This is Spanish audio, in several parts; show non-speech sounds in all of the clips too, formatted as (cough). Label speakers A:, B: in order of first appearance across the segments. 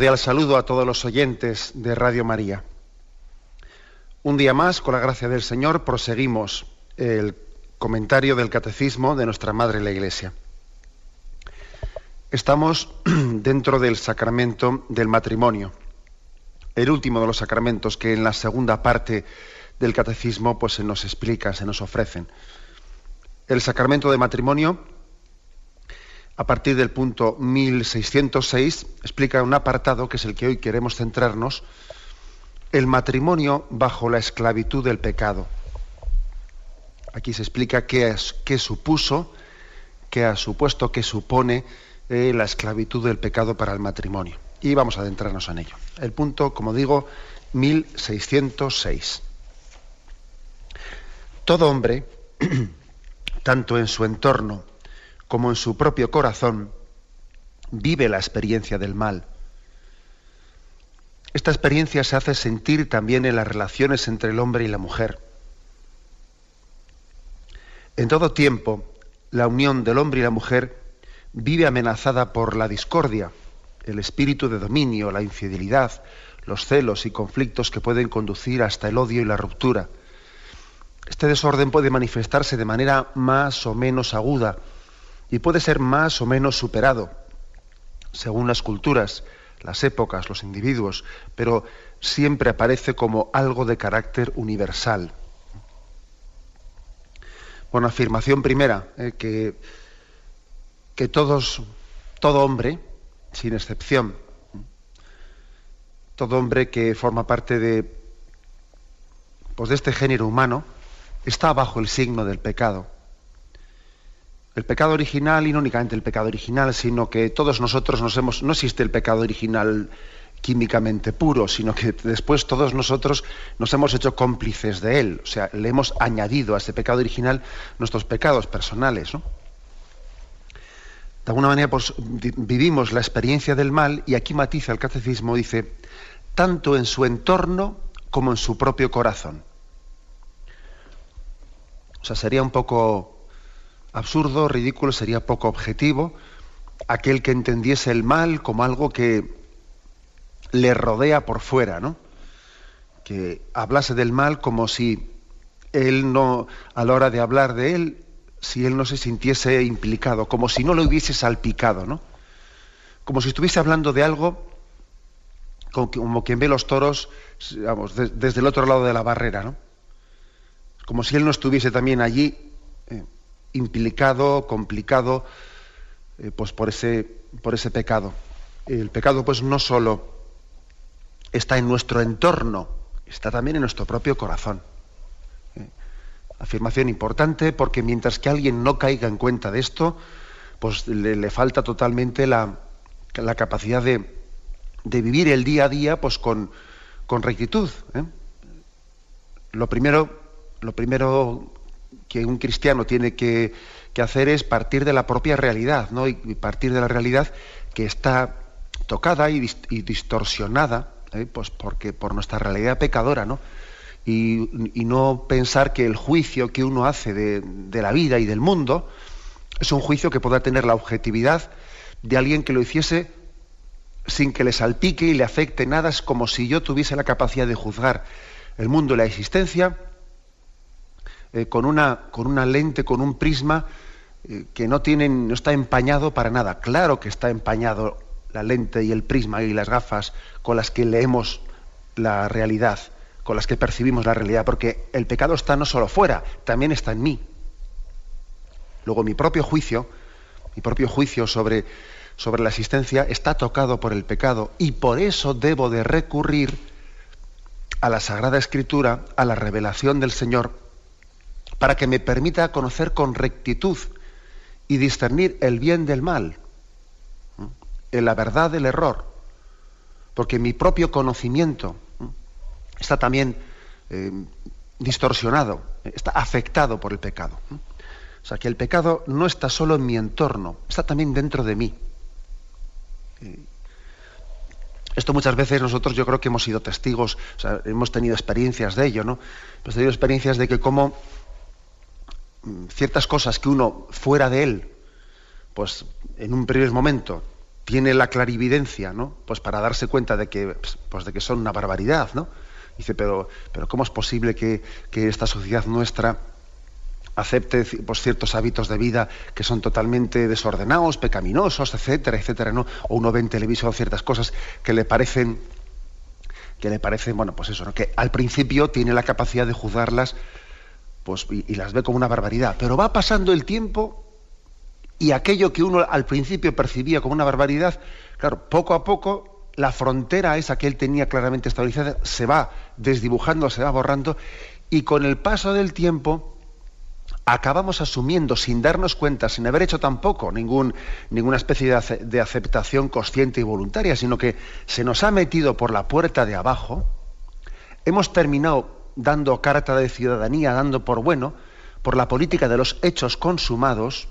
A: Cordial saludo a todos los oyentes de Radio María. Un día más, con la gracia del Señor, proseguimos el comentario del Catecismo de nuestra Madre la Iglesia. Estamos (clears throat) dentro del sacramento del matrimonio, el último de los sacramentos que en la segunda parte del Catecismo pues, se nos explica, se nos ofrecen. El sacramento de matrimonio a partir del punto 1606, explica un apartado que es el que hoy queremos centrarnos, el matrimonio bajo la esclavitud del pecado. Aquí se explica qué, supuso, qué ha supuesto, qué supone eh, la esclavitud del pecado para el matrimonio. Y vamos a adentrarnos en ello. El punto, como digo, 1606. Todo hombre, (clears throat) tanto en su entorno como en su propio corazón, vive la experiencia del mal. Esta experiencia se hace sentir también en las relaciones entre el hombre y la mujer. En todo tiempo, la unión del hombre y la mujer vive amenazada por la discordia, el espíritu de dominio, la infidelidad, los celos y conflictos que pueden conducir hasta el odio y la ruptura. Este desorden puede manifestarse de manera más o menos aguda, y puede ser más o menos superado según las culturas, las épocas, los individuos, pero siempre aparece como algo de carácter universal. Bueno, afirmación primera, eh, que, que todos, todo hombre, sin excepción, todo hombre que forma parte de, pues de este género humano, está bajo el signo del pecado el pecado original y no únicamente el pecado original, sino que todos nosotros nos hemos, no existe el pecado original químicamente puro, sino que después todos nosotros nos hemos hecho cómplices de él, o sea, le hemos añadido a ese pecado original nuestros pecados personales. ¿no? De alguna manera pues, vivimos la experiencia del mal y aquí matiza el catecismo, dice, tanto en su entorno como en su propio corazón. O sea, sería un poco absurdo, ridículo, sería poco objetivo aquel que entendiese el mal como algo que le rodea por fuera, ¿no? Que hablase del mal como si él no, a la hora de hablar de él, si él no se sintiese implicado, como si no lo hubiese salpicado, ¿no? Como si estuviese hablando de algo como quien ve los toros, desde el otro lado de la barrera, ¿no? Como si él no estuviese también allí implicado, complicado, eh, pues por ese, por ese pecado. El pecado, pues, no solo está en nuestro entorno, está también en nuestro propio corazón. Eh, afirmación importante porque mientras que alguien no caiga en cuenta de esto, pues le, falta totalmente la, la capacidad de, de, vivir el día a día pues con, con rectitud. ¿eh? Lo primero, lo primero que un cristiano tiene que, hacer es partir de la propia realidad, ¿no? Y, partir de la realidad que está tocada y, distorsionada, ¿eh? pues porque por nuestra realidad pecadora, ¿no? Y, no pensar que el juicio que uno hace de, la vida y del mundo es un juicio que pueda tener la objetividad de alguien que lo hiciese sin que le salpique y le afecte nada, es como si yo tuviese la capacidad de juzgar el mundo y la existencia eh, con, una, con una lente, con un prisma eh, que no, está empañado para nada. Claro que está empañado la lente y el prisma y las gafas con las que leemos la realidad, con las que percibimos la realidad, porque el pecado está no solo fuera, también está en mí. Luego mi propio juicio, mi propio juicio sobre la existencia está tocado por el pecado y por eso debo de recurrir a la Sagrada Escritura, a la revelación del Señor, para que me permita conocer con rectitud y discernir el bien del mal, en la verdad del error, porque mi propio conocimiento está también eh, distorsionado, está afectado por el pecado. O sea, que el pecado no está solo en mi entorno, está también dentro de mí. Esto muchas veces nosotros yo creo que hemos sido testigos, hemos tenido experiencias de ello, ¿no? Hemos tenido experiencias de que como mm, ciertas cosas que uno fuera de él, pues en un primer momento tiene la clarividencia, ¿no? Pues para darse cuenta de que, pues de que son una barbaridad, ¿no? Dice, pero, pero ¿cómo es posible que, que esta sociedad nuestra acepte pues, ciertos hábitos de vida que son totalmente desordenados, pecaminosos, etcétera, etcétera, ¿no? O uno ve en televisión ciertas cosas que le parecen que le parecen, bueno, pues eso, ¿no? que al principio tiene la capacidad de juzgarlas pues, y, las ve como una barbaridad. Pero va pasando el tiempo y aquello que uno al principio percibía como una barbaridad, claro, poco a poco la frontera esa que él tenía claramente estabilizada se va desdibujando, se va borrando y con el paso del tiempo acabamos asumiendo sin darnos cuenta, sin haber hecho tampoco ningún, ninguna especie de, aceptación consciente y voluntaria, sino que se nos ha metido por la puerta de abajo, hemos terminado dando carta de ciudadanía, dando por bueno, por la política de los hechos consumados,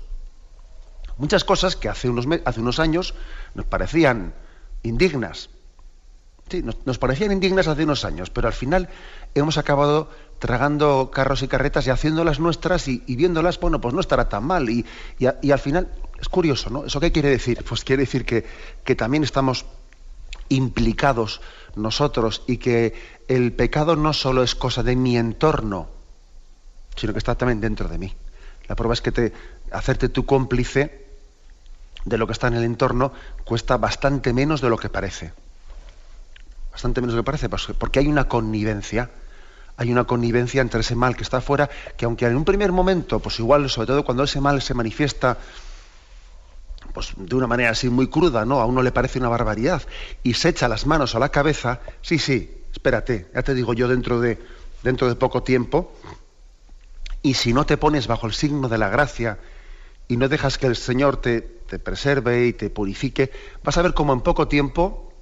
A: muchas cosas que hace unos, hace unos años nos parecían indignas. Sí, nos, parecían indignas hace unos años, pero al final hemos acabado tragando carros y carretas y haciéndolas nuestras y, viéndolas, bueno, pues no estará tan mal. Y, al final, es curioso, ¿no? ¿Eso qué quiere decir? Pues quiere decir que, que también estamos implicados nosotros y que el pecado no solo es cosa de mi entorno, sino que está también dentro de mí. La prueba es que te, hacerte tu cómplice de lo que está en el entorno cuesta bastante menos de lo que parece. Bastante menos de lo que parece, pues, porque hay una connivencia hay una connivencia entre ese mal que está afuera, que aunque en un primer momento, pues igual, sobre todo cuando ese mal se manifiesta pues de una manera así muy cruda, ¿no? A uno le parece una barbaridad y se echa las manos a la cabeza, sí, sí, espérate, ya te digo yo dentro de, dentro de poco tiempo, y si no te pones bajo el signo de la gracia y no dejas que el Señor te, te preserve y te purifique, vas a ver cómo en poco tiempo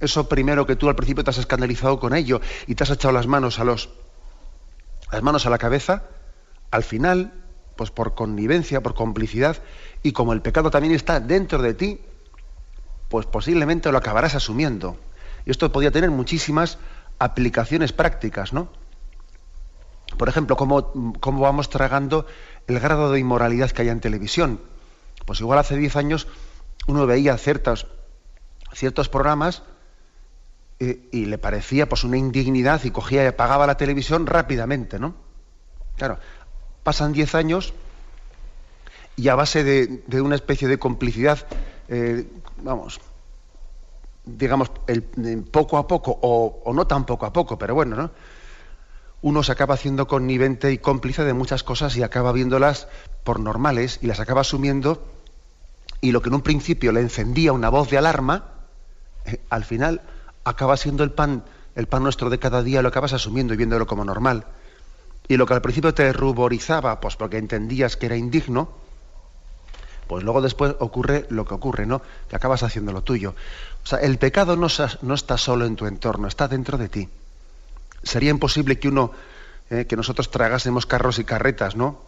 A: eso primero que tú al principio te has escandalizado con ello y te has echado las manos a los las manos a la cabeza, al final, pues por connivencia, por complicidad, y como el pecado también está dentro de ti, pues posiblemente lo acabarás asumiendo. Y esto podría tener muchísimas aplicaciones prácticas, ¿no? Por ejemplo, cómo, cómo vamos tragando el grado de inmoralidad que hay en televisión. Pues igual hace 10 años uno veía ciertos, ciertos programas y, le parecía pues una indignidad y cogía y apagaba la televisión rápidamente, ¿no? Claro, pasan diez años y a base de, una especie de complicidad, eh, vamos, digamos, el, poco a poco, o, o, no tan poco a poco, pero bueno, ¿no? Uno se acaba haciendo connivente y cómplice de muchas cosas y acaba viéndolas por normales y las acaba asumiendo y lo que en un principio le encendía una voz de alarma, eh, al final acaba siendo el pan, el pan nuestro de cada día, lo acabas asumiendo y viéndolo como normal. Y lo que al principio te ruborizaba, pues porque entendías que era indigno, pues luego después ocurre lo que ocurre, ¿no? Que acabas haciendo lo tuyo. O sea, el pecado no, no está solo en tu entorno, está dentro de ti. Sería imposible que uno, eh, que nosotros tragásemos carros y carretas, ¿no?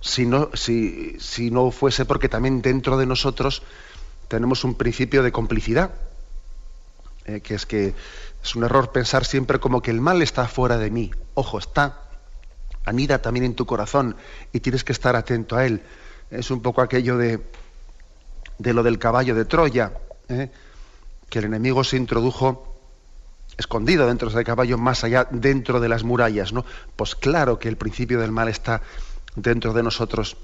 A: Si no, si, si no fuese porque también dentro de nosotros tenemos un principio de complicidad eh, que es que es un error pensar siempre como que el mal está fuera de mí. Ojo, está, anida también en tu corazón y tienes que estar atento a él. Es un poco aquello de, de lo del caballo de Troya, ¿eh? que el enemigo se introdujo escondido dentro del caballo, más allá, dentro de las murallas, ¿no? Pues claro que el principio del mal está dentro de nosotros,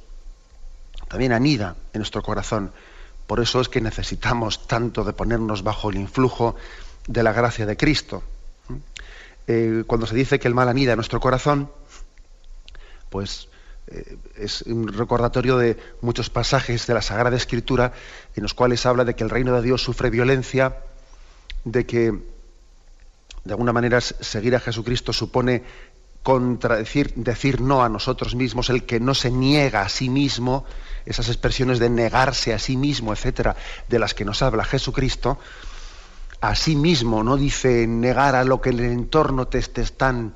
A: también anida en nuestro corazón. Por eso es que necesitamos tanto de ponernos bajo el influjo de la gracia de Cristo. Eh, cuando se dice que el mal anida en nuestro corazón, pues eh, es un recordatorio de muchos pasajes de la Sagrada Escritura en los cuales habla de que el reino de Dios sufre violencia, de que de alguna manera seguir a Jesucristo supone contradecir, decir no a nosotros mismos, el que no se niega a sí mismo, esas expresiones de negarse a sí mismo, etcétera, de las que nos habla Jesucristo, a sí mismo, no dice negar a lo que en el entorno te, están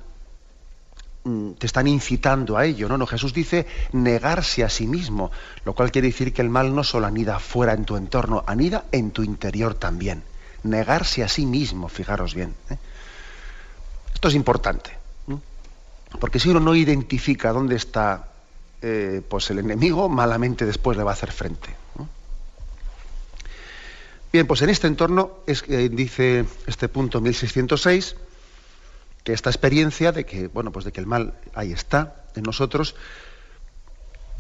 A: mm, te están incitando a ello. No, no, Jesús dice negarse a sí mismo, lo cual quiere decir que el mal no solo anida fuera en tu entorno, anida en tu interior también. Negarse a sí mismo, fijaros bien. ¿eh? Esto es importante. Porque si uno no identifica dónde está eh, pues el enemigo, malamente después le va a hacer frente. Bien, pues en este entorno es, dice este punto 1606 que esta experiencia de que, bueno, pues de que el mal ahí está en nosotros,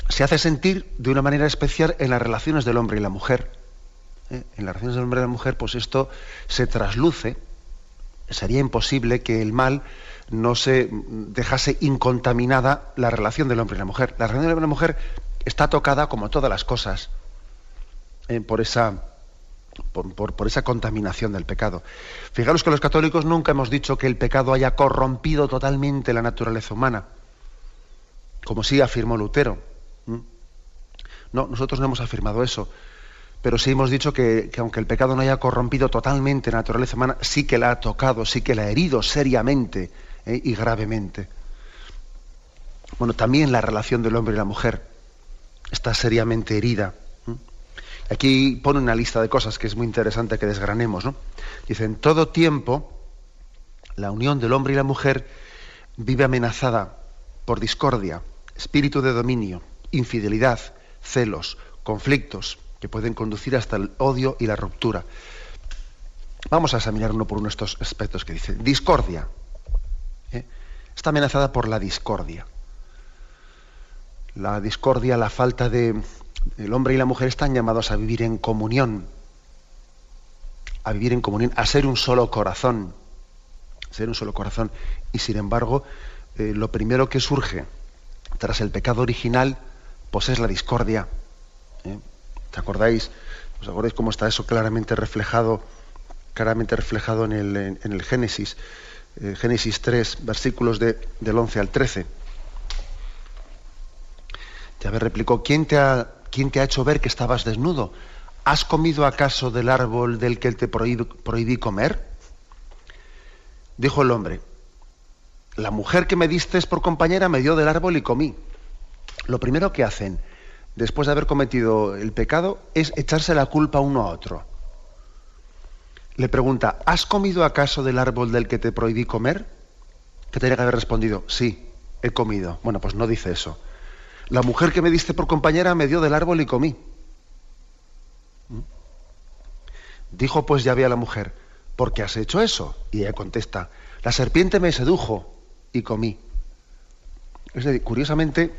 A: se hace sentir de una manera especial en las relaciones del hombre y la mujer. ¿eh? En las relaciones del hombre y la mujer, pues esto se trasluce. Sería imposible que el mal no se dejase incontaminada la relación del hombre y la mujer. La relación del hombre y la mujer está tocada, como todas las cosas, eh, por, esa, por, esa contaminación del pecado. Fijaros que los católicos nunca hemos dicho que el pecado haya corrompido totalmente la naturaleza humana, como sí afirmó Lutero. No, nosotros no hemos afirmado eso pero sí hemos dicho que, aunque el pecado no haya corrompido totalmente la naturaleza humana, sí que la ha tocado, sí que la ha herido seriamente ¿eh? y gravemente. Bueno, también la relación del hombre y la mujer está seriamente herida. Aquí pone una lista de cosas que es muy interesante que desgranemos. ¿no? Dice, en todo tiempo, la unión del hombre y la mujer vive amenazada por discordia, espíritu de dominio, infidelidad, celos, conflictos, que pueden conducir hasta el odio y la ruptura. Vamos a examinar uno por uno estos aspectos que dice. Discordia. Está amenazada por la discordia. La discordia, la falta de... El hombre y la mujer están llamados a vivir en comunión, a vivir en comunión, a ser un solo corazón, ser un solo corazón. Y sin embargo, eh, lo primero que surge tras el pecado original, pues es la discordia. ¿eh? ¿Te acordáis? ¿Os acordáis cómo está eso claramente reflejado, claramente reflejado en el, en el Génesis? Eh, Génesis 3, versículos de, del 11 al 13. me replicó, ¿quién te, ha, ¿quién te ha hecho ver que estabas desnudo? ¿Has comido acaso del árbol del que te prohibí, prohibí comer? Dijo el hombre, la mujer que me diste por compañera me dio del árbol y comí. Lo primero que hacen después de haber cometido el pecado es echarse la culpa uno a otro le pregunta, ¿has comido acaso del árbol del que te prohibí comer? Que tenía que haber respondido, sí, he comido. Bueno, pues no dice eso. La mujer que me diste por compañera me dio del árbol y comí. ¿Mm? Dijo pues ya a la mujer, ¿por qué has hecho eso? Y ella contesta, la serpiente me sedujo y comí. Es decir, curiosamente,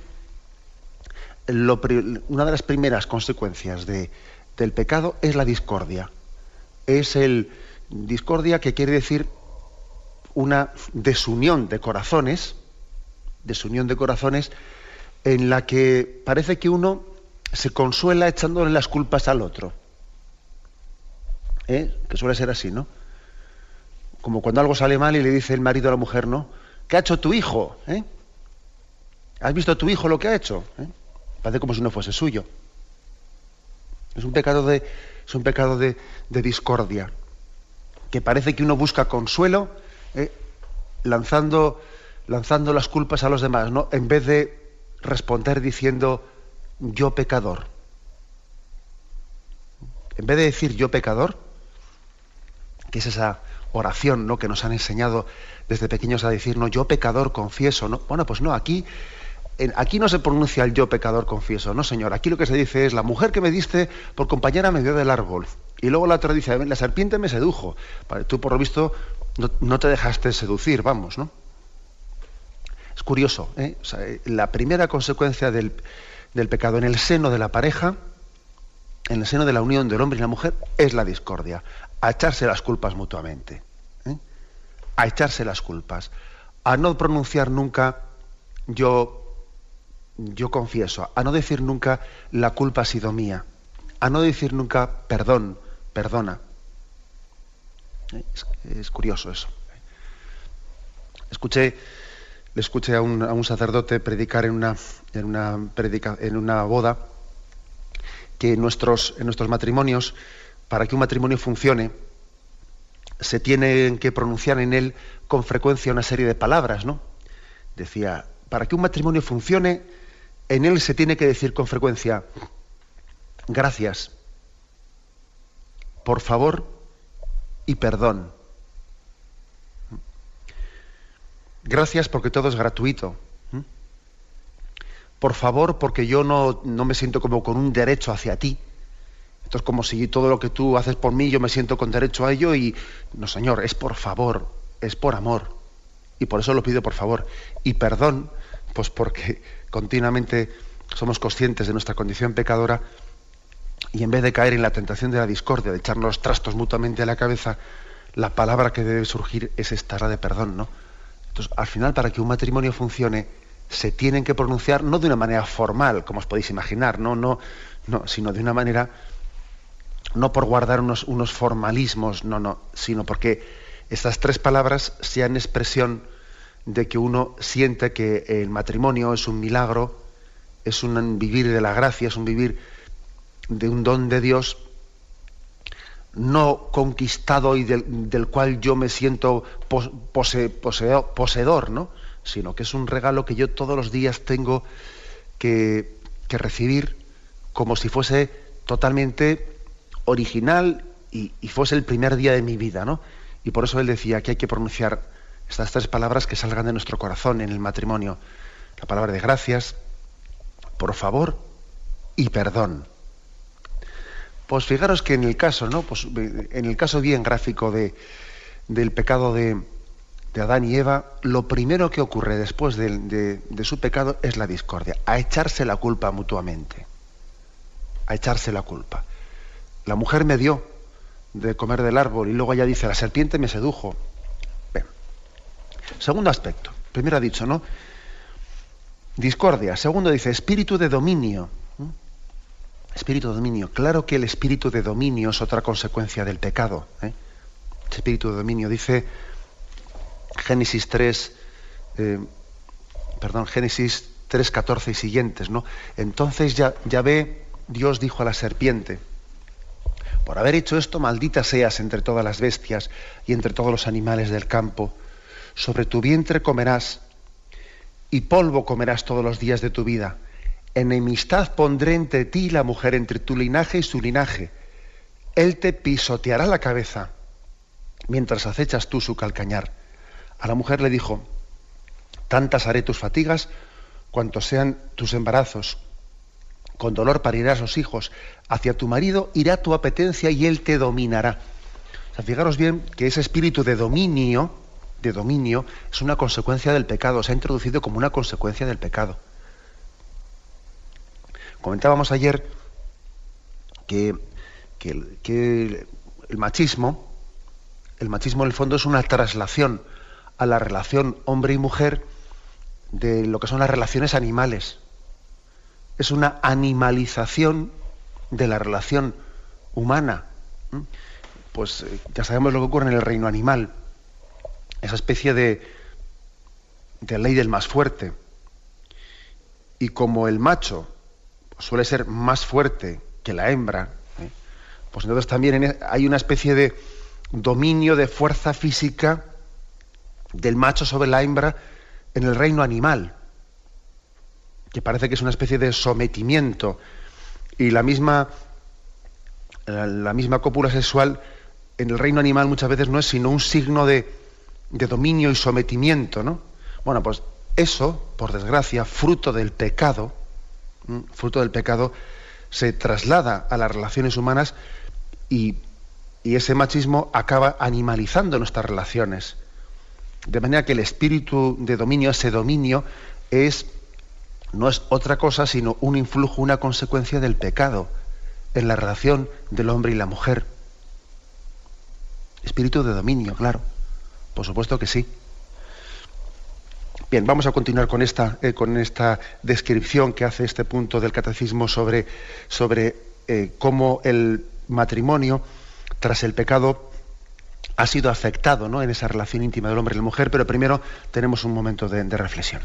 A: una de las primeras consecuencias del pecado es la discordia es el discordia que quiere decir una desunión de corazones, desunión de corazones en la que parece que uno se consuela echándole las culpas al otro. ¿Eh? Que suele ser así, ¿no? Como cuando algo sale mal y le dice el marido a la mujer, ¿no? ¿Qué ha hecho tu hijo? ¿Eh? ¿Has visto a tu hijo lo que ha hecho? ¿Eh? Parece como si no fuese suyo. Es un pecado de, es un pecado de, discordia, que parece que uno busca consuelo eh, lanzando, lanzando las culpas a los demás, ¿no? en vez de responder diciendo yo pecador. En vez de decir yo pecador, que es esa oración ¿no? que nos han enseñado desde pequeños a decir, no, yo pecador confieso, ¿no? Bueno, pues no, aquí aquí no se pronuncia el yo pecador confieso, no señor, aquí lo que se dice es la mujer que me diste por compañera me dio del árbol. Y luego la otra dice, la serpiente me sedujo. Tú por lo visto no, te dejaste seducir, vamos, ¿no? Es curioso, ¿eh? ¿eh? la primera consecuencia del, pecado en el seno de la pareja, en el seno de la unión del hombre y la mujer, es la discordia, a echarse las culpas mutuamente, ¿eh? a echarse las culpas, a no pronunciar nunca yo yo confieso, a no decir nunca la culpa ha sido mía, a no decir nunca perdón, perdona. Es, curioso eso. Escuché, le escuché a un, sacerdote predicar en una, en una, en boda que nuestros, en nuestros matrimonios, para que un matrimonio funcione, se tienen que pronunciar en él con frecuencia una serie de palabras, ¿no? Decía, para que un matrimonio funcione, en él se tiene que decir con frecuencia, gracias, por favor y perdón. Gracias porque todo es gratuito. Por favor porque yo no, no me siento como con un derecho hacia ti. Esto es como si todo lo que tú haces por mí yo me siento con derecho a ello y no, Señor, es por favor, es por amor. Y por eso lo pido por favor. Y perdón, pues porque continuamente somos conscientes de nuestra condición pecadora y en vez de caer en la tentación de la discordia, de echarnos los trastos mutuamente a la cabeza, la palabra que debe surgir es esta de perdón, ¿no? Entonces, al final, para que un matrimonio funcione, se tienen que pronunciar no de una manera formal, como os podéis imaginar, no, no, no, sino de una manera, no por guardar unos, unos formalismos, no, no, sino porque estas tres palabras sean expresión de que uno siente que el matrimonio es un milagro, es un vivir de la gracia, es un vivir de un don de Dios no conquistado y del, cual yo me siento poseedor, ¿no? sino que es un regalo que yo todos los días tengo que, recibir como si fuese totalmente original y, y, fuese el primer día de mi vida. ¿no? Y por eso él decía que hay que pronunciar estas tres palabras que salgan de nuestro corazón en el matrimonio. La palabra de gracias, por favor y perdón. Pues fijaros que en el caso, ¿no? Pues en el caso bien gráfico de, del pecado de, Adán y Eva, lo primero que ocurre después de, su pecado es la discordia, a echarse la culpa mutuamente. A echarse la culpa. La mujer me dio de comer del árbol y luego ella dice, la serpiente me sedujo. Segundo aspecto. Primero ha dicho, ¿no? Discordia. Segundo dice, espíritu de dominio. Espíritu de dominio. Claro que el espíritu de dominio es otra consecuencia del pecado. ¿eh? espíritu de dominio. Dice Génesis 3, eh, perdón, Génesis 3, 14 y siguientes, ¿no? Entonces ya, ya ve, Dios dijo a la serpiente, por haber hecho esto, maldita seas entre todas las bestias y entre todos los animales del campo. Sobre tu vientre comerás y polvo comerás todos los días de tu vida enemistad pondré entre ti y la mujer, entre tu linaje y su linaje. Él te pisoteará la cabeza mientras acechas tú su calcañar. A la mujer le dijo, tantas haré tus fatigas cuantos sean tus embarazos. Con dolor parirás los hijos. Hacia tu marido irá tu apetencia y él te dominará. fijaros bien que ese espíritu de dominio, de dominio, es una consecuencia del pecado. Se ha introducido como una consecuencia del pecado. Comentábamos ayer que, el machismo, el machismo en el fondo es una traslación a la relación hombre y mujer de lo que son las relaciones animales. Es una animalización de la relación humana. Pues eh, ya sabemos lo que ocurre en el reino animal. Esa especie de, de ley del más fuerte. Y como el macho suele ser más fuerte que la hembra, ¿eh? pues entonces también e, hay una especie de dominio de fuerza física del macho sobre la hembra en el reino animal, que parece que es una especie de sometimiento. Y la misma, la misma cópula sexual en el reino animal muchas veces no es sino un signo de, de dominio y sometimiento, ¿no? Bueno, pues eso, por desgracia, fruto del pecado, fruto del pecado, se traslada a las relaciones humanas y, ese machismo acaba animalizando nuestras relaciones. De manera que el espíritu de dominio, ese dominio, es, no es otra cosa sino un influjo, una consecuencia del pecado en la relación del hombre y la mujer. Espíritu de dominio, claro. Por supuesto que sí. Bien, vamos a continuar con esta, eh, con esta descripción que hace este punto del catecismo sobre, sobre eh, cómo el matrimonio, tras el pecado, ha sido afectado ¿no? en esa relación íntima del hombre y la mujer, pero primero tenemos un momento de reflexión.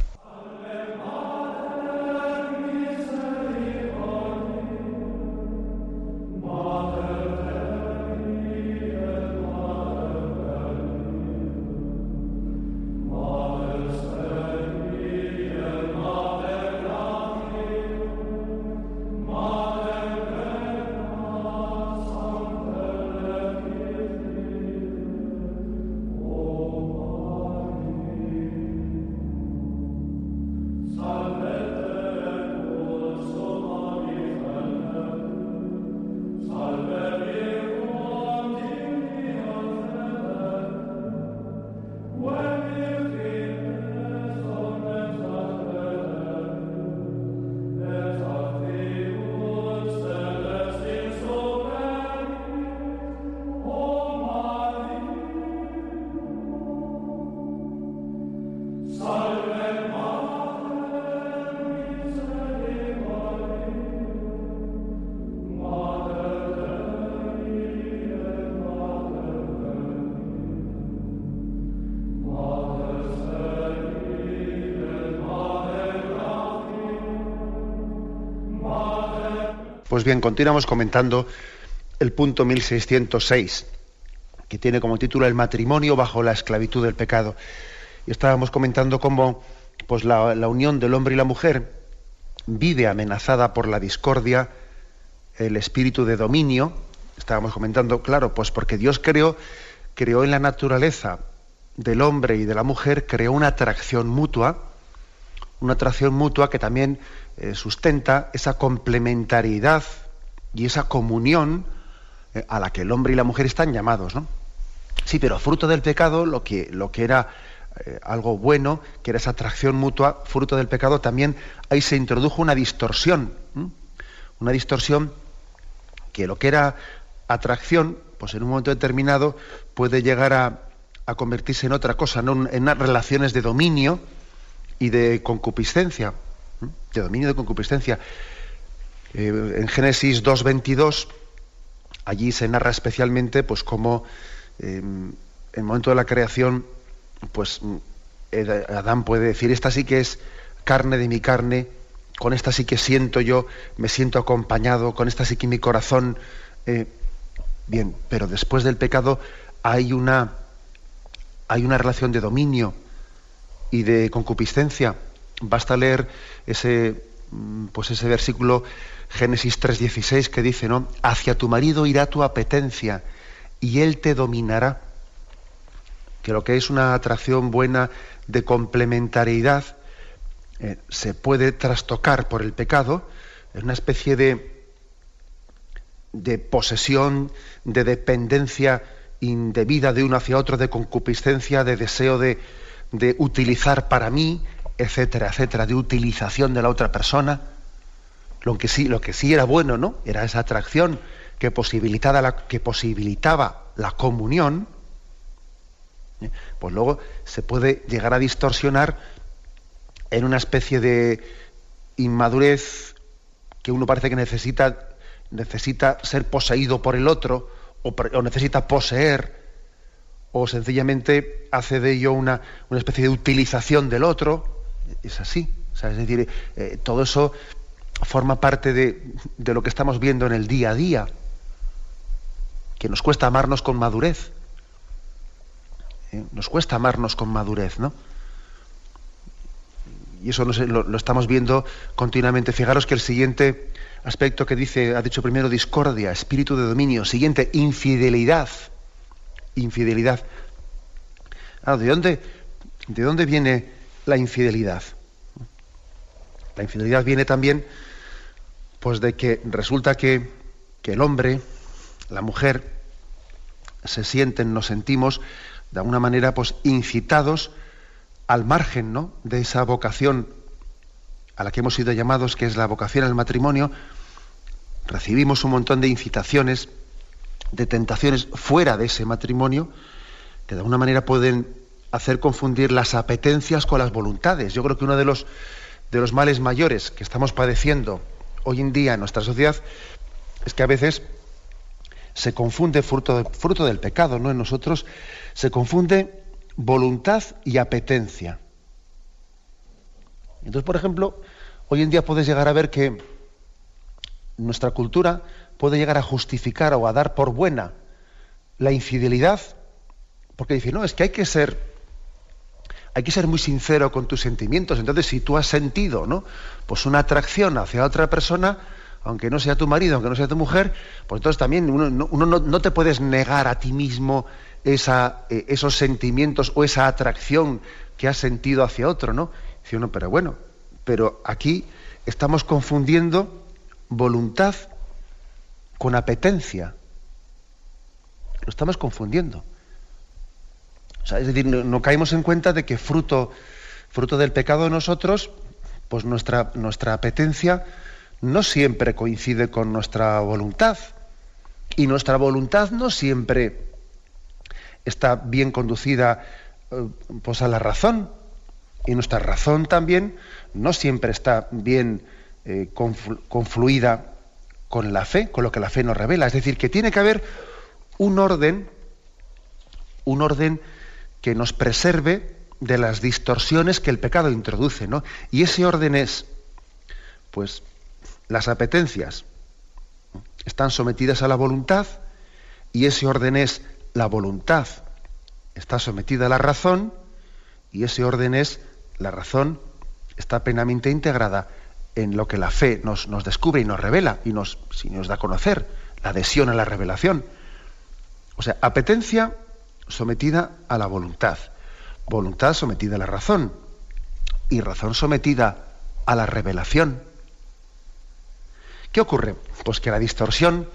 A: Pues bien, continuamos comentando el punto 1606, que tiene como título El matrimonio bajo la esclavitud del pecado. Y estábamos comentando cómo pues, la, la unión del hombre y la mujer vive amenazada por la discordia, el espíritu de dominio. Estábamos comentando, claro, pues porque Dios creó, creó en la naturaleza del hombre y de la mujer, creó una atracción mutua, una atracción mutua que también eh, sustenta esa complementariedad y esa comunión eh, a la que el hombre y la mujer están llamados, ¿no? Sí, pero fruto del pecado, lo que, lo que era eh, algo bueno, que era esa atracción mutua, fruto del pecado, también ahí se introdujo una distorsión, una distorsión que lo que era atracción, pues en un momento determinado puede llegar a, a convertirse en otra cosa, ¿no? en unas relaciones de dominio y de concupiscencia de dominio de concupiscencia. Eh, en Génesis 2.22, allí se narra especialmente pues cómo em, en el momento de la creación, pues Adán puede decir, esta sí que es carne de mi carne, con esta sí que siento yo, me siento acompañado, con esta sí que mi corazón... Eh, bien, pero después del pecado hay una, hay una relación de dominio y de concupiscencia Basta leer ese, mm, pues ese versículo Génesis 3:16 que dice, ¿no? Hacia tu marido irá tu apetencia y él te dominará. Que lo que es una atracción buena de complementariedad eh, se puede trastocar por el pecado, es una especie de, de posesión, de dependencia indebida de uno hacia otro, de concupiscencia, de deseo de, de utilizar para mí, etcétera, etcétera, de utilización de la otra persona. Lo que sí, lo que sí era bueno, ¿no? Era esa atracción que posibilitaba la, que posibilitaba la comunión. ¿eh? Pues luego se puede llegar a distorsionar en una especie de inmadurez que uno parece que necesita, necesita ser poseído por el otro o, o necesita poseer o sencillamente hace de ello una, una especie de utilización del otro es así. es decir, eh, todo eso forma parte de, lo que estamos viendo en el día a día, que nos cuesta amarnos con madurez. ¿eh? Nos cuesta amarnos con madurez, ¿no? Y eso lo, lo, estamos viendo continuamente. Fijaros que el siguiente aspecto que dice, ha dicho primero discordia, espíritu de dominio. Siguiente, infidelidad. Infidelidad. ¿de dónde, ¿de dónde viene la infidelidad. La infidelidad viene también pues de que resulta que, el hombre, la mujer, se sienten, nos sentimos de alguna manera pues incitados al margen ¿no? de esa vocación a la que hemos sido llamados, que es la vocación al matrimonio, recibimos un montón de incitaciones, de tentaciones fuera de ese matrimonio, que de alguna manera pueden hacer confundir las apetencias con las voluntades. Yo creo que uno de los, de los males mayores que estamos padeciendo hoy en día en nuestra sociedad es que a veces se confunde fruto, fruto del pecado, ¿no? En nosotros se confunde voluntad y apetencia. Entonces, por ejemplo, hoy en día puedes llegar a ver que nuestra cultura puede llegar a justificar o a dar por buena la infidelidad, porque dice, no, es que hay que ser, hay que ser muy sincero con tus sentimientos. Entonces, si tú has sentido, ¿no? Pues una atracción hacia otra persona, aunque no sea tu marido, aunque no sea tu mujer, pues entonces también uno, no, te puedes negar a ti mismo esa, eh, esos sentimientos o esa atracción que has sentido hacia otro, ¿no? Dice uno, pero bueno, pero aquí estamos confundiendo voluntad con apetencia. Lo estamos confundiendo. Es decir, no, caemos en cuenta de que fruto, fruto del pecado de nosotros, pues nuestra, nuestra apetencia no siempre coincide con nuestra voluntad. Y nuestra voluntad no siempre está bien conducida eh, pues a la razón. Y nuestra razón también no siempre está bien eh, confluida con la fe, con lo que la fe nos revela. Es decir, que tiene que haber un orden, un orden que nos preserve de las distorsiones que el pecado introduce, ¿no? Y ese orden es, pues, las apetencias están sometidas a la voluntad y ese orden es la voluntad está sometida a la razón y ese orden es la razón está plenamente integrada en lo que la fe nos, nos descubre y nos revela y nos, si nos da a conocer, la adhesión a la revelación. O sea, apetencia sometida a la voluntad, voluntad sometida a la razón y razón sometida a la revelación. ¿Qué ocurre? Pues que la distorsión,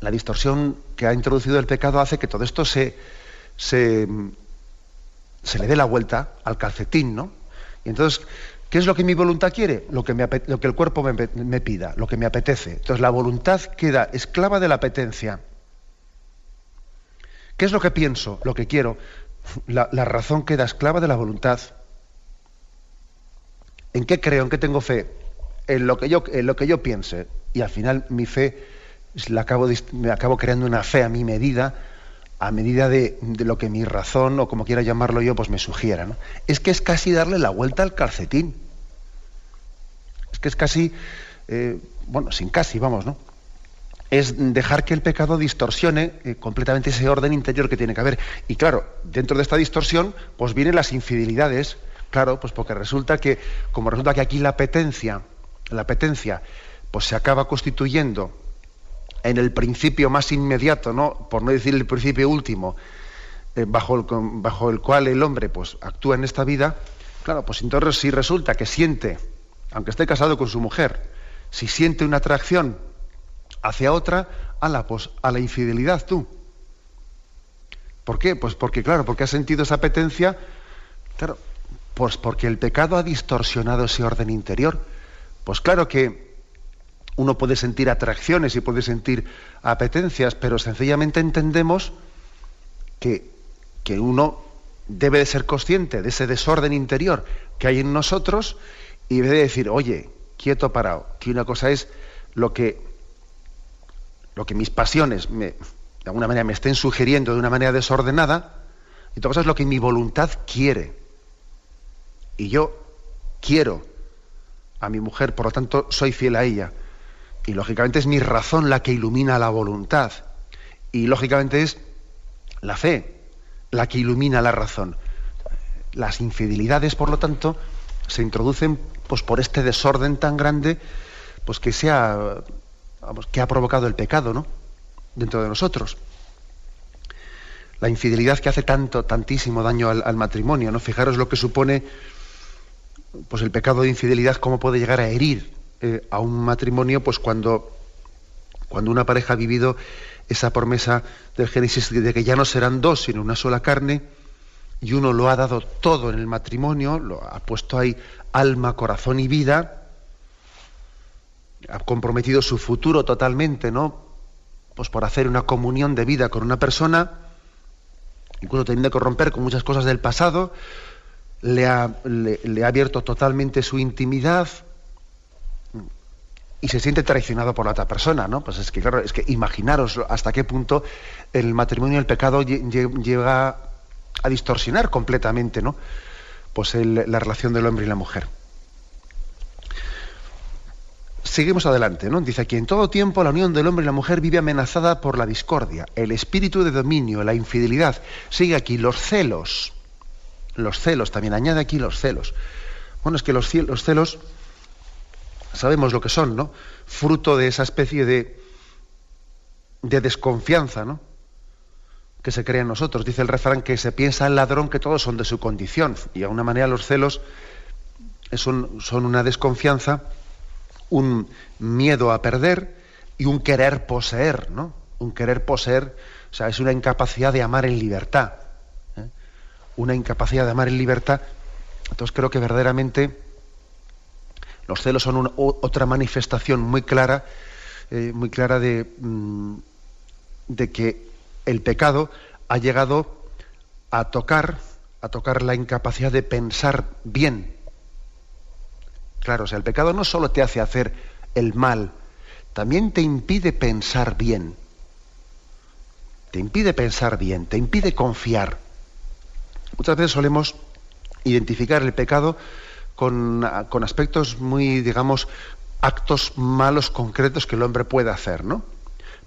A: la distorsión que ha introducido el pecado hace que todo esto se, se, se le dé la vuelta al calcetín, ¿no? Y entonces, ¿qué es lo que mi voluntad quiere? Lo que, lo que el cuerpo me, pida, lo que me apetece. Entonces la voluntad queda esclava de la apetencia. ¿Qué es lo que pienso? Lo que quiero. La, razón queda esclava de la voluntad. ¿En qué creo? ¿En qué tengo fe? en lo que yo, en lo que yo piense. Y al final mi fe, la acabo, me acabo creando una fe a mi medida, a medida de, lo que mi razón, o como quiera llamarlo yo, pues me sugiera. Es que es casi darle la vuelta al calcetín. Es que es casi, eh, bueno, sin casi, vamos, ¿no? Es dejar que el pecado distorsione eh, completamente ese orden interior que tiene que haber. Y claro, dentro de esta distorsión, pues vienen las infidelidades. Claro, pues porque resulta que, como resulta que aquí la apetencia, la apetencia, pues se acaba constituyendo en el principio más inmediato, ¿no? por no decir el principio último, eh, bajo, el, bajo el cual el hombre pues, actúa en esta vida, claro, pues entonces si resulta que siente, aunque esté casado con su mujer, si siente una atracción hacia otra, a la, pues, a la infidelidad tú. ¿Por qué? Pues porque, claro, porque ha sentido esa apetencia, claro, pues porque el pecado ha distorsionado ese orden interior pues claro que uno puede sentir atracciones y puede sentir apetencias, pero sencillamente entendemos que, uno debe de ser consciente de ese desorden interior que hay en nosotros y debe de decir, oye, quieto parado, que una cosa es lo que, lo que mis pasiones me, de alguna manera me estén sugiriendo de una manera desordenada, y otra cosa es lo que mi voluntad quiere. Y yo quiero a mi mujer, por lo tanto soy fiel a ella. Y lógicamente es mi razón la que ilumina la voluntad. Y lógicamente es la fe la que ilumina la razón. Las infidelidades, por lo tanto, se introducen pues, por este desorden tan grande pues, que, se ha, que ha provocado el pecado ¿no? dentro de nosotros. La infidelidad que hace tanto, tantísimo daño al, al matrimonio. ¿no? Fijaros lo que supone pues el pecado de infidelidad, cómo puede llegar a herir eh, a un matrimonio, pues cuando, cuando una pareja ha vivido esa promesa del Génesis de que ya no serán dos, sino una sola carne, y uno lo ha dado todo en el matrimonio, lo ha puesto ahí alma, corazón y vida, ha comprometido su futuro totalmente, ¿no? Pues por hacer una comunión de vida con una persona, incluso teniendo que romper con muchas cosas del pasado, le ha, abierto totalmente su intimidad, y se siente traicionado por la otra persona, ¿no? Pues es que, claro, es que imaginaros hasta qué punto el matrimonio y el pecado llega a distorsionar completamente, ¿no? Pues la relación del hombre y la mujer. Seguimos adelante, ¿no? Dice aquí, en todo tiempo la unión del hombre y la mujer vive amenazada por la discordia, el espíritu de dominio, la infidelidad. Sigue aquí, los celos. Los celos, también añade aquí los celos. Bueno, es que los, los celos sabemos lo que son, ¿no? Fruto de esa especie de, de desconfianza, ¿no? Que se crea en nosotros. Dice el refrán que se piensa el ladrón que todos son de su condición. Y de alguna manera los celos son una desconfianza, un miedo a perder y un querer poseer, ¿no? Un querer poseer, o sea, es una incapacidad de amar en libertad. ¿eh? Una incapacidad de amar en libertad. Entonces creo que verdaderamente los celos son otra manifestación muy clara, eh, muy clara de, mm, de que el pecado ha llegado a tocar, a tocar la incapacidad de pensar bien. Claro, o sea, el pecado no solo te hace hacer el mal, también te impide pensar bien. Te impide pensar bien, te impide confiar. Muchas veces solemos identificar el pecado con, aspectos muy, digamos, actos malos concretos que el hombre puede hacer, ¿no?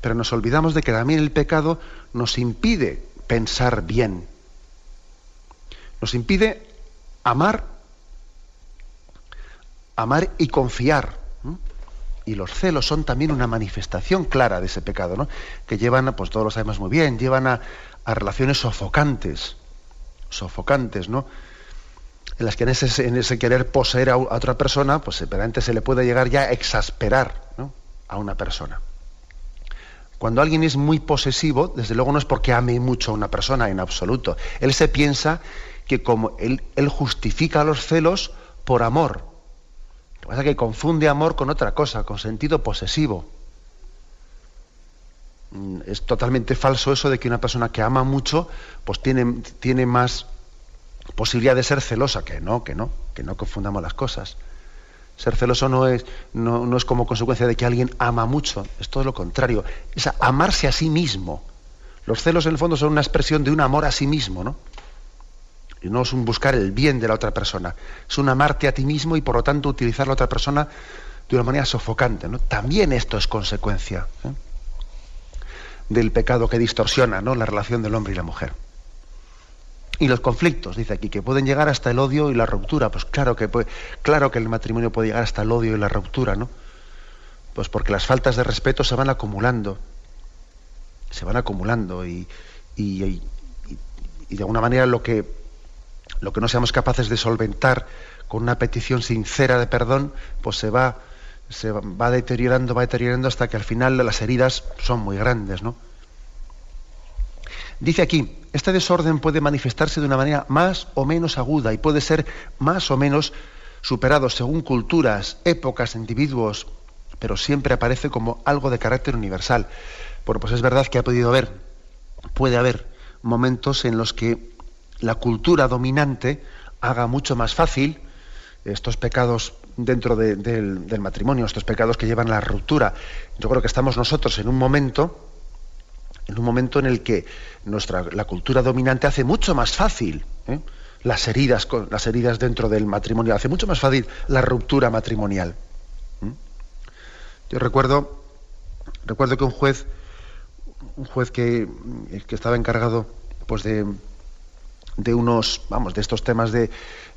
A: Pero nos olvidamos de que también el pecado nos impide pensar bien. Nos impide amar, amar y confiar. Y los celos son también una manifestación clara de ese pecado, ¿no? Que llevan, pues todos lo sabemos muy bien, llevan a, a relaciones sofocantes, sofocantes, ¿no? en las que en ese, querer poseer a, otra persona, pues se le puede llegar ya a exasperar a una persona. Cuando alguien es muy posesivo, desde luego no es porque ame mucho a una persona en absoluto. Él se piensa que como él, él justifica los celos por amor. Lo que pasa es que confunde amor con otra cosa, con sentido posesivo. Mm, es totalmente falso eso de que una persona que ama mucho, pues tiene, tiene más posibilidad de ser celosa, que no, que no, que no confundamos las cosas. Ser celoso no es, no, es como consecuencia de que alguien ama mucho, es todo lo contrario, es amarse a sí mismo. Los celos en el fondo son una expresión de un amor a sí mismo, ¿no? Y no es un buscar el bien de la otra persona, es un amarte a ti mismo y por lo tanto utilizar a la otra persona de una manera sofocante. ¿no? También esto es consecuencia ¿eh? del pecado que distorsiona ¿no? la relación del hombre y la mujer. Y los conflictos, dice aquí, que pueden llegar hasta el odio y la ruptura. Pues claro que, claro que el matrimonio puede llegar hasta el odio y la ruptura, ¿no? Pues porque las faltas de respeto se van acumulando. Se van acumulando y, y, de alguna manera lo que, lo que no seamos capaces de solventar con una petición sincera de perdón, pues se va, se va deteriorando, va deteriorando hasta que al final las heridas son muy grandes, ¿no? Dice aquí, este desorden puede manifestarse de una manera más o menos aguda y puede ser más o menos superado según culturas, épocas, individuos, pero siempre aparece como algo de carácter universal. Bueno, pues es verdad que ha podido haber, puede haber momentos en los que la cultura dominante haga mucho más fácil estos pecados dentro del matrimonio, estos pecados que llevan a la ruptura. Yo creo que estamos nosotros en un momento en un momento en el que nuestra, la cultura dominante hace mucho más fácil ¿eh? las, heridas, las heridas dentro del matrimonio, hace mucho más fácil la ruptura matrimonial. Yo recuerdo, recuerdo que un juez, un juez que, que estaba encargado pues de, de unos, vamos, de estos temas de,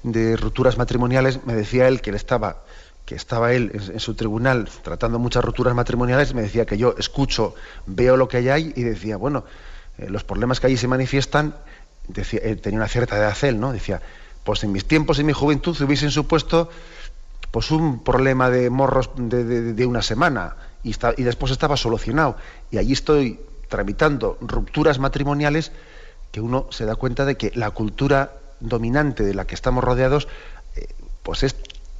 A: de rupturas matrimoniales, me decía él que él estaba que estaba él en, su tribunal tratando muchas rupturas matrimoniales, me decía que yo escucho, veo lo que hay y decía, bueno, eh, los problemas que allí se manifiestan, decía, tenía una cierta edad él, ¿no? Decía, pues en mis tiempos, en mi juventud, hubiesen supuesto pues un problema de morros de, una semana y, y después estaba solucionado. Y allí estoy tramitando rupturas matrimoniales que uno se da cuenta de que la cultura dominante de la que estamos rodeados, eh, pues es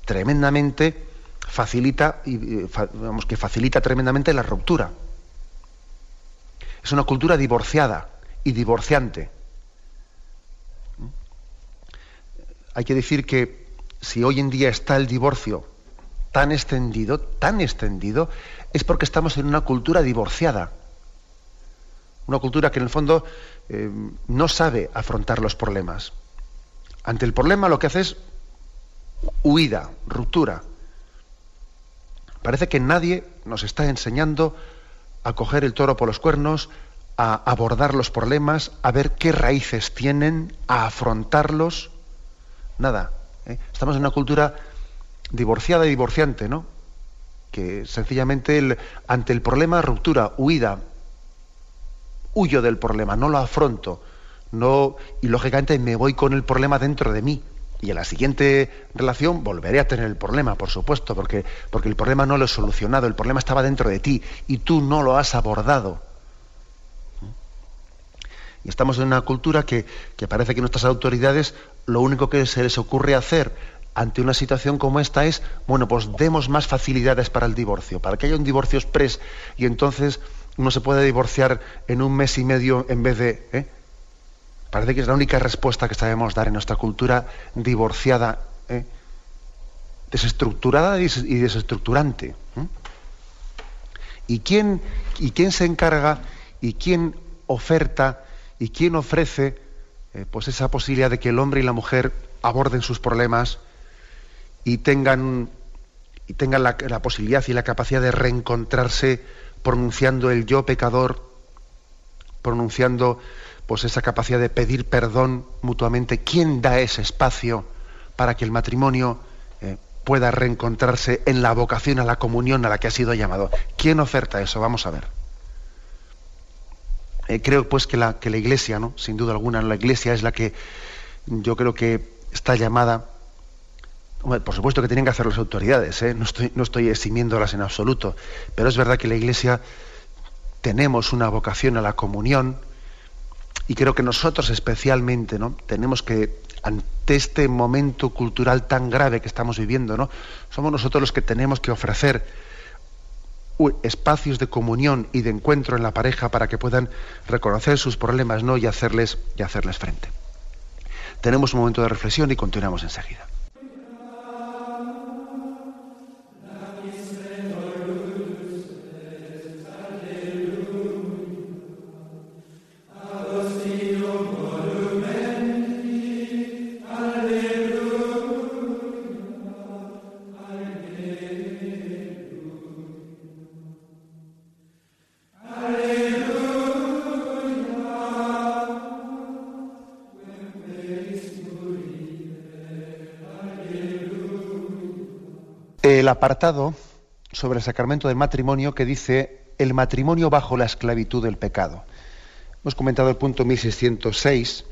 A: tremendamente facilita, y, eh, vamos, que facilita tremendamente la ruptura. Es una cultura divorciada y divorciante. ¿Mm? Hay que decir que si hoy en día está el divorcio tan extendido, tan extendido, es porque estamos en una cultura divorciada una cultura que en el fondo eh, no sabe afrontar los problemas. Ante el problema lo que hace es huida, ruptura. Parece que nadie nos está enseñando a coger el toro por los cuernos, a abordar los problemas, a ver qué raíces tienen, a afrontarlos. Nada. ¿eh? Estamos en una cultura divorciada y divorciante, ¿no? Que sencillamente ante el problema, ruptura, huida, huyo del problema, no lo afronto, no, y lógicamente me voy con el problema dentro de mí. Y en la siguiente relación volveré a tener el problema, por supuesto, porque, porque el problema no lo he solucionado, el problema estaba dentro de ti y tú no lo has abordado. Y estamos en una cultura que, que parece que nuestras autoridades lo único que se les ocurre hacer ante una situación como esta es, bueno, pues demos más facilidades para el divorcio, para que haya un divorcio express y entonces uno se puede divorciar en un mes y medio en vez de... ¿eh? Parece que es la única respuesta que sabemos dar en nuestra cultura divorciada, ¿eh? desestructurada y desestructurante. ¿eh? ¿Y, quién, ¿Y quién se encarga y quién oferta y quién ofrece pues esa posibilidad de que el hombre y la mujer aborden sus problemas y tengan, y tengan la posibilidad y la capacidad de reencontrarse pronunciando el yo pecador, pronunciando pues esa capacidad de pedir perdón mutuamente. ¿Quién da ese espacio para que el matrimonio eh, pueda reencontrarse en la vocación a la comunión a la que ha sido llamado? ¿Quién oferta eso? Vamos a ver. Eh, creo pues que la, que la Iglesia, ¿no? sin duda alguna, la Iglesia es la que yo creo que está llamada por supuesto que tienen que hacer las autoridades, ¿eh? no, estoy, no eximiéndolas en absoluto, pero es verdad que la Iglesia tenemos una vocación a la comunión y creo que nosotros especialmente ¿no? tenemos que, ante este momento cultural tan grave que estamos viviendo, ¿no? somos nosotros los que tenemos que ofrecer espacios de comunión y de encuentro en la pareja para que puedan reconocer sus problemas ¿no? y, hacerles, y hacerles frente. Tenemos un momento de reflexión y continuamos enseguida. Apartado sobre el sacramento del matrimonio que dice el matrimonio bajo la esclavitud del pecado. Hemos comentado el punto 1606.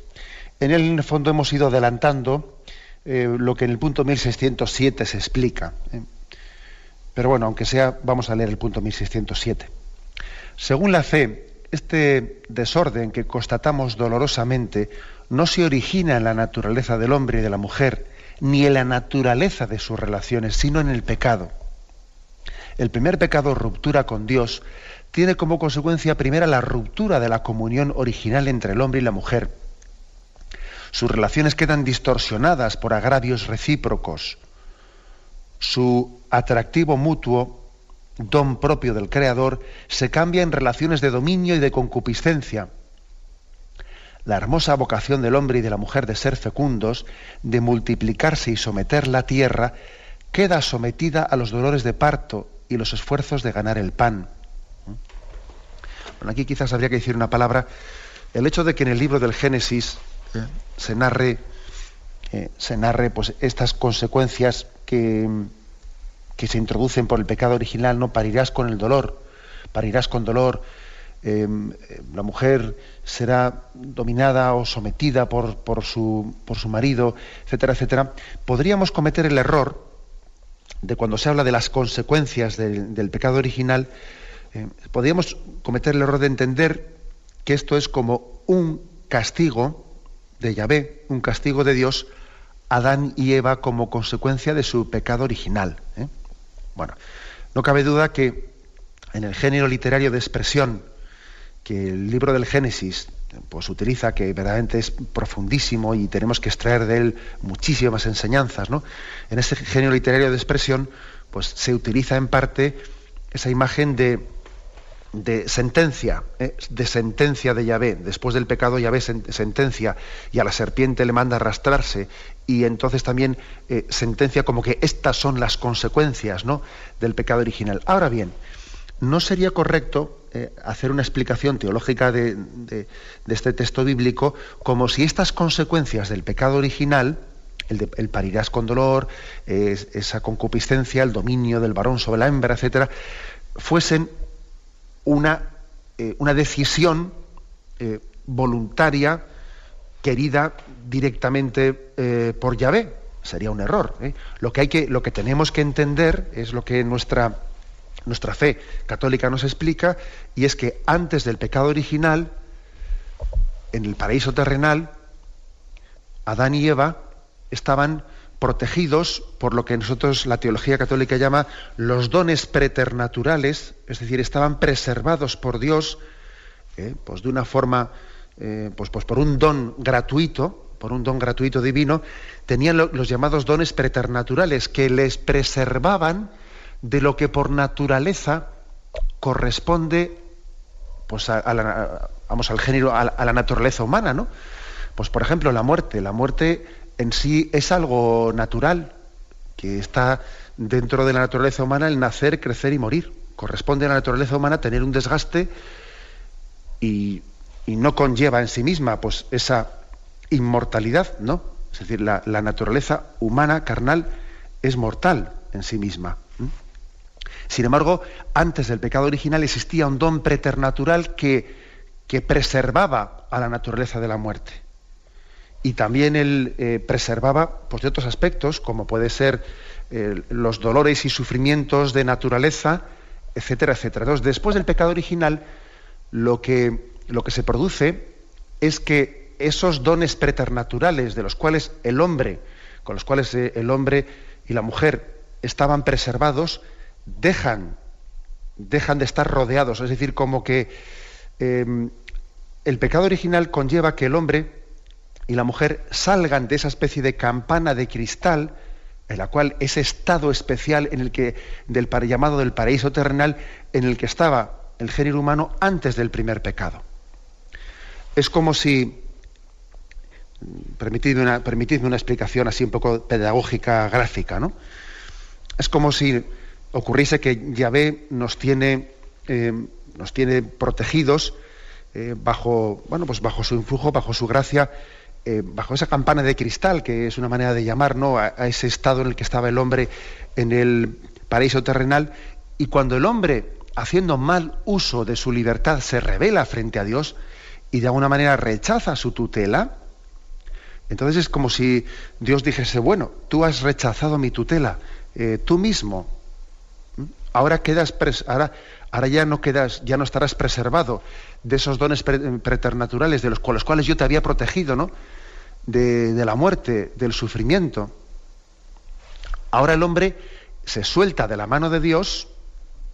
A: En él, en el fondo, hemos ido adelantando eh, lo que en el punto 1607 se explica. ¿eh? Pero bueno, aunque sea, vamos a leer el punto 1607. Según la fe, este desorden que constatamos dolorosamente no se origina en la naturaleza del hombre y de la mujer, ni en la naturaleza de sus relaciones, sino en el pecado. El primer pecado, ruptura con Dios, tiene como consecuencia primera la ruptura de la comunión original entre el hombre y la mujer. Sus relaciones quedan distorsionadas por agravios recíprocos. Su atractivo mutuo, don propio del Creador, se cambia en relaciones de dominio y de concupiscencia la hermosa vocación del hombre y de la mujer de ser fecundos, de multiplicarse y someter la tierra, queda sometida a los dolores de parto y los esfuerzos de ganar el pan. Bueno, aquí quizás habría que decir una palabra. El hecho de que en el libro del Génesis eh, se narre, eh, se narre pues, estas consecuencias que, que se introducen por el pecado original, no parirás con el dolor, parirás con dolor, Em, la mujer será dominada o sometida por, por, su, por, su, marido, etcétera, etcétera, podríamos cometer el error de cuando se habla de las consecuencias del, pecado original, eh, podríamos cometer el error de entender que esto es como un castigo de Yahvé, un castigo de Dios, a Adán y Eva como consecuencia de su pecado original. ¿eh? Bueno, no cabe duda que en el género literario de expresión que el libro del Génesis pues utiliza, que verdaderamente es profundísimo y tenemos que extraer de él muchísimas enseñanzas, ¿no? En ese género literario de expresión, pues se utiliza en parte esa imagen de, de sentencia, ¿eh? de sentencia de Yahvé. Después del pecado Yahvé sentencia y a la serpiente le manda arrastrarse y entonces también eh, sentencia como que estas son las consecuencias ¿no? del pecado original. Ahora bien, no sería correcto eh, hacer una explicación teológica de, este texto bíblico como si estas consecuencias del pecado original, el, de, parirás con dolor, esa concupiscencia, el dominio del varón sobre la hembra, etcétera, fuesen una, eh, una decisión eh, voluntaria querida directamente por Yahvé. Sería un error. Lo, que hay que, lo que tenemos que entender es lo que nuestra, nuestra fe católica nos explica, y es que antes del pecado original, en el paraíso terrenal, Adán y Eva estaban protegidos por lo que nosotros la teología católica llama los dones preternaturales, es decir, estaban preservados por Dios, eh, pues de una forma, eh, pues, pues, por un don gratuito, por un don gratuito divino, tenían los llamados dones preternaturales que les preservaban de lo que por naturaleza corresponde pues a, la, vamos al género a la, naturaleza humana, ¿no? Pues por ejemplo la muerte, la muerte en sí es algo natural, que está dentro de la naturaleza humana el nacer, crecer y morir. Corresponde a la naturaleza humana tener un desgaste y, no conlleva en sí misma pues esa inmortalidad, ¿no? Es decir, la, naturaleza humana, carnal, es mortal en sí misma. Sin embargo, antes del pecado original existía un don preternatural que, que preservaba a la naturaleza de la muerte y también él eh, preservaba pues, de otros aspectos, como puede ser eh, los dolores y sufrimientos de naturaleza, etcétera, etcétera. Entonces, después del pecado original, lo que, lo que se produce es que esos dones preternaturales de los cuales el hombre, con los cuales eh, el hombre y la mujer estaban preservados, dejan, dejan de estar rodeados. Es decir, como que el pecado original conlleva que el hombre y la mujer salgan de esa especie de campana de cristal, en la cual ese estado especial en el que, del llamado del paraíso terrenal, en el que estaba el género humano antes del primer pecado. Es como si, permitidme una, una explicación así un poco pedagógica, gráfica, ¿no? Es como si ocurriese que Yahvé nos tiene, eh, nos tiene protegidos eh, pues bajo su influjo, bajo su gracia, eh, bajo esa campana de cristal, que es una manera de llamar ¿no? a, ese estado en el que estaba el hombre en el paraíso terrenal, y cuando el hombre, haciendo mal uso de su libertad, se revela frente a Dios y de alguna manera rechaza su tutela, entonces es como si Dios dijese, bueno, tú has rechazado mi tutela, tú mismo, ahora quedas ahora, ahora ya no quedas, ya no estarás preservado de esos dones preternaturales de los, con los cuales yo te había protegido, ¿no? De, la muerte, del sufrimiento. Ahora el hombre se suelta de la mano de Dios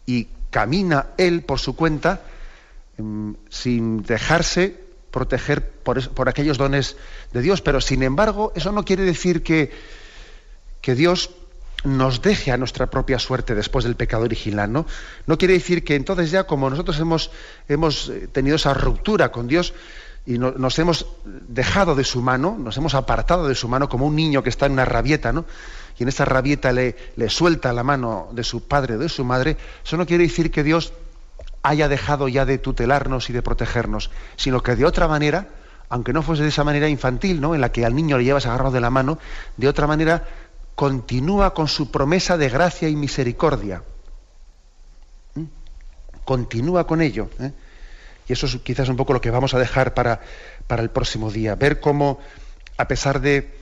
A: y camina él por su cuenta em, sin dejarse proteger por, por, aquellos dones de Dios. Pero sin embargo, eso no quiere decir que, que Dios nos deje a nuestra propia suerte después del pecado original, ¿no? No quiere decir que entonces ya como nosotros hemos, hemos eh, tenido esa ruptura con Dios y nos hemos dejado de su mano, nos hemos apartado de su mano como un niño que está en una rabieta, ¿no? Y en esa rabieta le, le suelta la mano de su padre o de su madre, eso no quiere decir que Dios haya dejado ya de tutelarnos y de protegernos, sino que de otra manera, aunque no fuese de esa manera infantil, ¿no? En la que al niño le llevas agarrado de la mano, de otra manera continúa con su promesa de gracia y misericordia. ¿Mm? Continúa con ello. ¿eh? Y eso es quizás un poco lo que vamos a dejar para, para el próximo día. Ver cómo, a pesar de,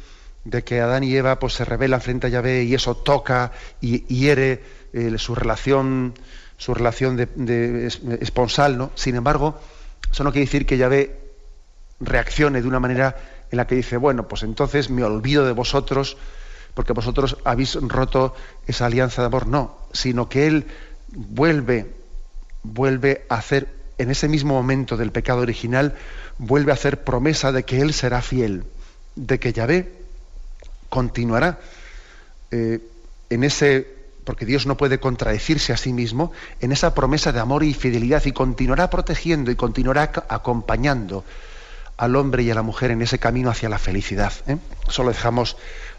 A: que Adán y Eva pues, se rebelan frente a Yahvé y eso toca y hiere eh, su relación, su relación de, esponsal, ¿no? Sin embargo, eso no quiere decir que Yahvé reaccione de una manera en la que dice, bueno, pues entonces me olvido de vosotros, porque vosotros habéis roto esa alianza de amor, no, sino que Él vuelve, vuelve a hacer en ese mismo momento del pecado original, vuelve a hacer promesa de que Él será fiel, de que Yahvé continuará eh, en ese, porque Dios no puede contradecirse a sí mismo, en esa promesa de amor y fidelidad y continuará protegiendo y continuará acompañando al hombre y a la mujer en ese camino hacia la felicidad. ¿eh? Eso lo dejamos,